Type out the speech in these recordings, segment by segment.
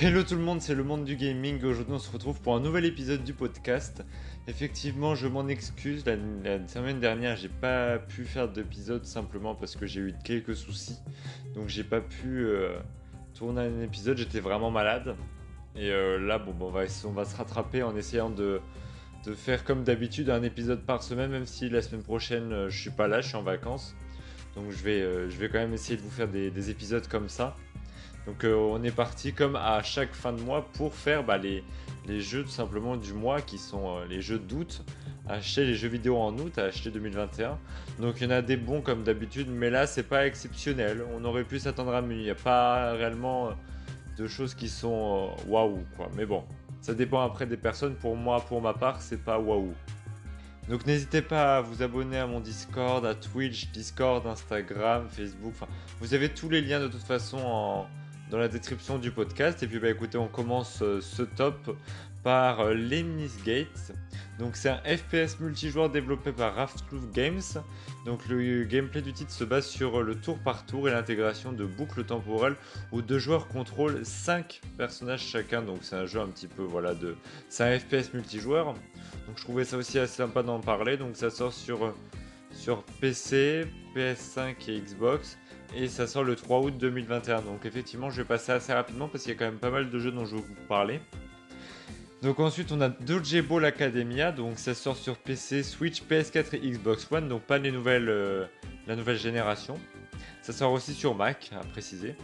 Hello tout le monde, c'est le monde du gaming. Aujourd'hui, on se retrouve pour un nouvel épisode du podcast. Effectivement, je m'en excuse. La, semaine dernière, j'ai pas pu faire d'épisode simplement parce que j'ai eu quelques soucis. Donc, j'ai pas pu euh, tourner un épisode. J'étais vraiment malade. Et euh, là, bon, on, va, se rattraper en essayant de, faire comme d'habitude un épisode par semaine, même si la semaine prochaine, euh, je suis pas là, je suis en vacances. Donc, je vais quand même essayer de vous faire des épisodes comme ça. Donc euh, on est parti comme à chaque fin de mois pour faire bah, les, jeux tout simplement du mois qui sont euh, les jeux d'août. Acheter les jeux vidéo en août, acheter 2021. Donc il y en a des bons comme d'habitude, mais là c'est pas exceptionnel. On aurait pu s'attendre à mieux. Il n'y a pas réellement euh, de choses qui sont waouh quoi. Mais bon, ça dépend après des personnes. Pour moi, pour ma part, c'est pas waouh. Donc n'hésitez pas à vous abonner à mon Discord, à Twitch, Discord, Instagram, Facebook. Vous avez tous les liens de toute façon en, dans la description du podcast. Et puis bah écoutez, on commence euh, ce top par euh, Lemnis Gates. Donc c'est un FPS multijoueur développé par Raftproof Games. Donc le gameplay du titre se base sur euh, le tour par tour et l'intégration de boucles temporelles où deux joueurs contrôlent 5 personnages chacun. Donc c'est un jeu un petit peu voilà de c'est un FPS multijoueur. Donc je trouvais ça aussi assez sympa d'en parler. Donc ça sort sur sur PC, PS5 et Xbox et ça sort le 3 août 2021. Donc effectivement, je vais passer assez rapidement parce qu'il y a quand même pas mal de jeux dont je vais vous parler. Donc ensuite, on a Dodgeball Academia, donc ça sort sur PC, Switch, PS4 et Xbox One, donc pas les nouvelles, euh, la nouvelle génération. Ça sort aussi sur Mac, à préciser.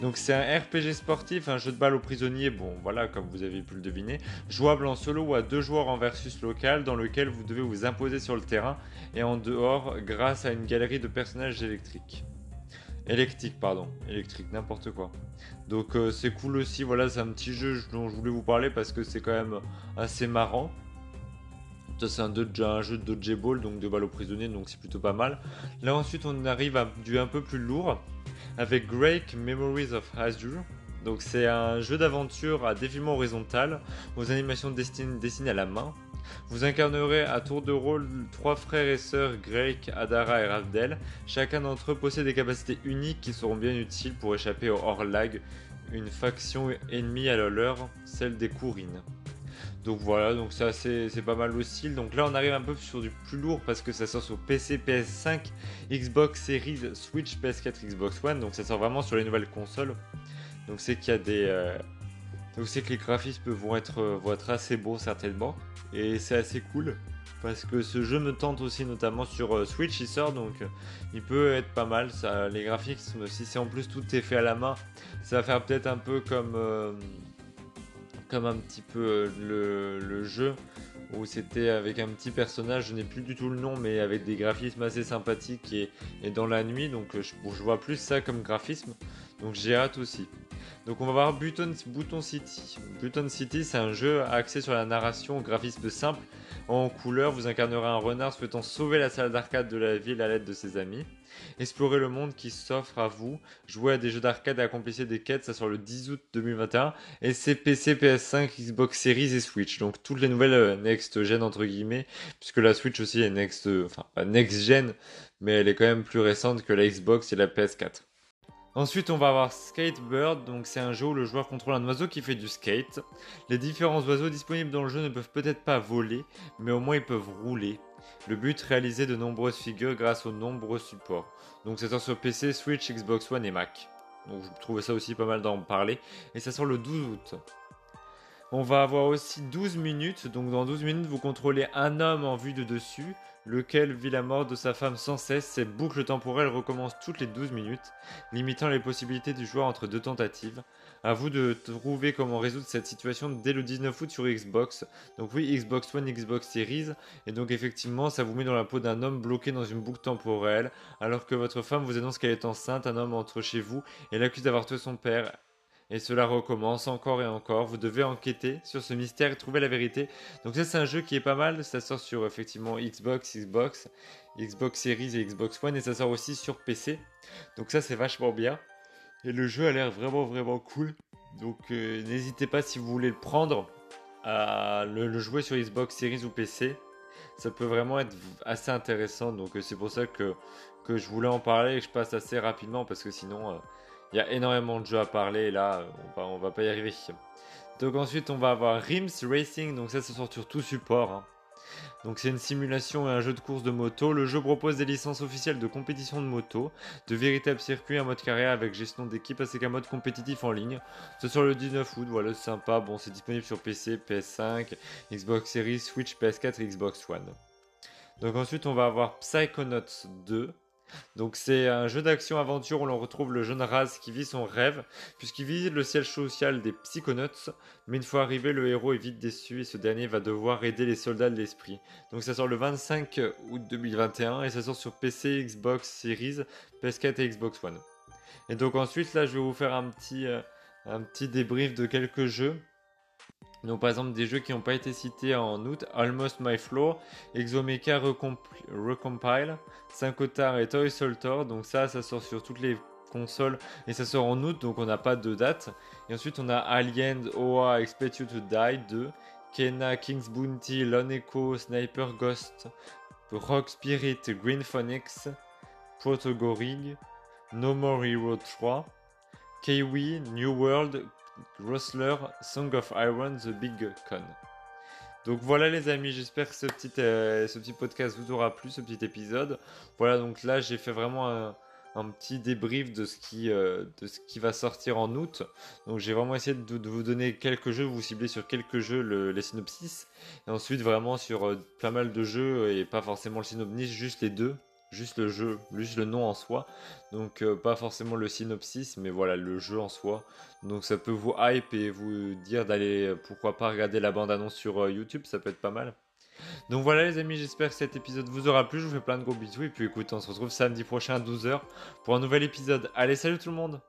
Donc c'est un RPG sportif, un jeu de balle aux prisonniers, bon voilà comme vous avez pu le deviner, jouable en solo ou à deux joueurs en versus local dans lequel vous devez vous imposer sur le terrain et en dehors grâce à une galerie de personnages électriques. Électrique, pardon. Électrique, n'importe quoi. Donc euh, c'est cool aussi, voilà, c'est un petit jeu dont je voulais vous parler parce que c'est quand même assez marrant. C'est un, un, jeu de dodgeball, donc de balle aux prisonniers, donc c'est plutôt pas mal. Là ensuite on arrive à du un peu plus lourd avec Drake Memories of Azure. Donc c'est un jeu d'aventure à défilement horizontal aux animations dessinées à la main. Vous incarnerez à tour de rôle trois frères et sœurs, Greg, Adara et Ravdel. Chacun d'entre eux possède des capacités uniques qui seront bien utiles pour échapper au Horlag, une faction ennemie à leur, celle des Kourines. Donc voilà, donc c'est pas mal aussi. Donc là on arrive un peu sur du plus lourd parce que ça sort sur PC, PS5, Xbox Series, Switch, PS4, Xbox One. Donc ça sort vraiment sur les nouvelles consoles. Donc c'est qu'il y a des, euh, donc c'est que les graphismes vont être, euh, assez beaux certainement. Et c'est assez cool. Parce que ce jeu me tente aussi notamment sur euh, Switch, il sort donc euh, il peut être pas mal. Ça, les graphismes, si c'est en plus tout est fait à la main, ça va faire peut-être un peu comme, comme un petit peu le, jeu où c'était avec un petit personnage, je n'ai plus du tout le nom, mais avec des graphismes assez sympathiques et, dans la nuit. Donc je vois plus ça comme graphisme. Donc j'ai hâte aussi. Donc on va voir Button, City. Button City, c'est un jeu axé sur la narration graphisme simple. En couleur, vous incarnerez un renard souhaitant sauver la salle d'arcade de la ville à l'aide de ses amis. Explorez le monde qui s'offre à vous. Jouez à des jeux d'arcade et accomplissez des quêtes. Ça sort le 10 août 2021. Et c'est PC, PS5, Xbox Series et Switch. Donc toutes les nouvelles euh, next-gen entre guillemets. Puisque la Switch aussi est next, euh, enfin pas next-gen, mais elle est quand même plus récente que la Xbox et la PS4. Ensuite, on va avoir Skatebird, donc c'est un jeu où le joueur contrôle un oiseau qui fait du skate. Les différents oiseaux disponibles dans le jeu ne peuvent peut-être pas voler, mais au moins ils peuvent rouler. Le but, réaliser de nombreuses figures grâce aux nombreux supports. Donc ça sort sur PC, Switch, Xbox One et Mac. Donc je trouvais ça aussi pas mal d'en parler. Et ça sort le 12 août. On va avoir aussi 12 minutes, donc dans 12 minutes vous contrôlez un homme en vue de dessus, lequel vit la mort de sa femme sans cesse. Cette boucle temporelle recommence toutes les 12 minutes, limitant les possibilités du joueur entre deux tentatives. A vous de trouver comment résoudre cette situation dès le 19 août sur Xbox. Donc oui, Xbox One, Xbox Series. Et donc effectivement, ça vous met dans la peau d'un homme bloqué dans une boucle temporelle, alors que votre femme vous annonce qu'elle est enceinte, un homme entre chez vous et l'accuse d'avoir tué son père. Et cela recommence encore et encore. Vous devez enquêter sur ce mystère et trouver la vérité. Donc ça c'est un jeu qui est pas mal. Ça sort sur effectivement Xbox, Xbox, Xbox Series et Xbox One. Et ça sort aussi sur PC. Donc ça c'est vachement bien. Et le jeu a l'air vraiment vraiment cool. Donc euh, n'hésitez pas si vous voulez le prendre à le, jouer sur Xbox Series ou PC. Ça peut vraiment être assez intéressant. Donc euh, c'est pour ça que, que je voulais en parler et que je passe assez rapidement parce que sinon... Euh, Il y a énormément de jeux à parler là, on va, va pas y arriver. Donc ensuite, on va avoir Rims Racing, donc ça, ça sort sur tout support. hein. Donc c'est une simulation et un jeu de course de moto. Le jeu propose des licences officielles de compétition de moto, de véritables circuits, un mode carrière avec gestion d'équipe ainsi qu'un mode compétitif en ligne. C'est sur le 19 août, voilà, c'est sympa. Bon, c'est disponible sur PC, PS5, Xbox Series, Switch, PS4 et Xbox One. Donc ensuite, on va avoir Psychonauts 2. Donc c'est un jeu d'action-aventure où l'on retrouve le jeune Raz qui vit son rêve, puisqu'il visite le siège social des Psychonauts, mais une fois arrivé, le héros est vite déçu et ce dernier va devoir aider les soldats de l'esprit. Donc ça sort le 25 août 2021 et ça sort sur PC, Xbox Series, PS4 et Xbox One. Et donc ensuite là je vais vous faire un petit, euh, un petit débrief de quelques jeux. Donc par exemple des jeux qui n'ont pas été cités en août, Almost My Floor, Exomecha Recomp- Recompile, Syncotard et Toy Soltor. Donc ça, ça sort sur toutes les consoles et ça sort en août, donc on n'a pas de date. Et ensuite on a Alien, OA, Expect You to Die 2, Kena, King's Bounty, Lone Echo, Sniper Ghost, Rock Spirit, Green Phoenix, Protogorig, No More Hero 3, Kiwi, New World, Grossler, Song of Iron, The Big Con. Donc voilà les amis, j'espère que ce petit, euh, ce petit podcast vous aura plu, ce petit épisode. Voilà, donc là j'ai fait vraiment un, un petit débrief de ce, qui, euh, de ce qui va sortir en août. Donc j'ai vraiment essayé de, vous donner quelques jeux, vous cibler sur quelques jeux le- les synopsis. Et ensuite vraiment sur euh, pas mal de jeux et pas forcément le synopsis, juste les deux. Juste le jeu, juste le nom en soi. Donc euh, pas forcément le synopsis, mais voilà le jeu en soi. Donc ça peut vous hype et vous dire d'aller, euh, pourquoi pas, regarder la bande-annonce sur euh, YouTube, ça peut être pas mal. Donc voilà les amis, j'espère que cet épisode vous aura plu, je vous fais plein de gros bisous et puis écoute, on se retrouve samedi prochain à 12h pour un nouvel épisode. Allez, salut tout le monde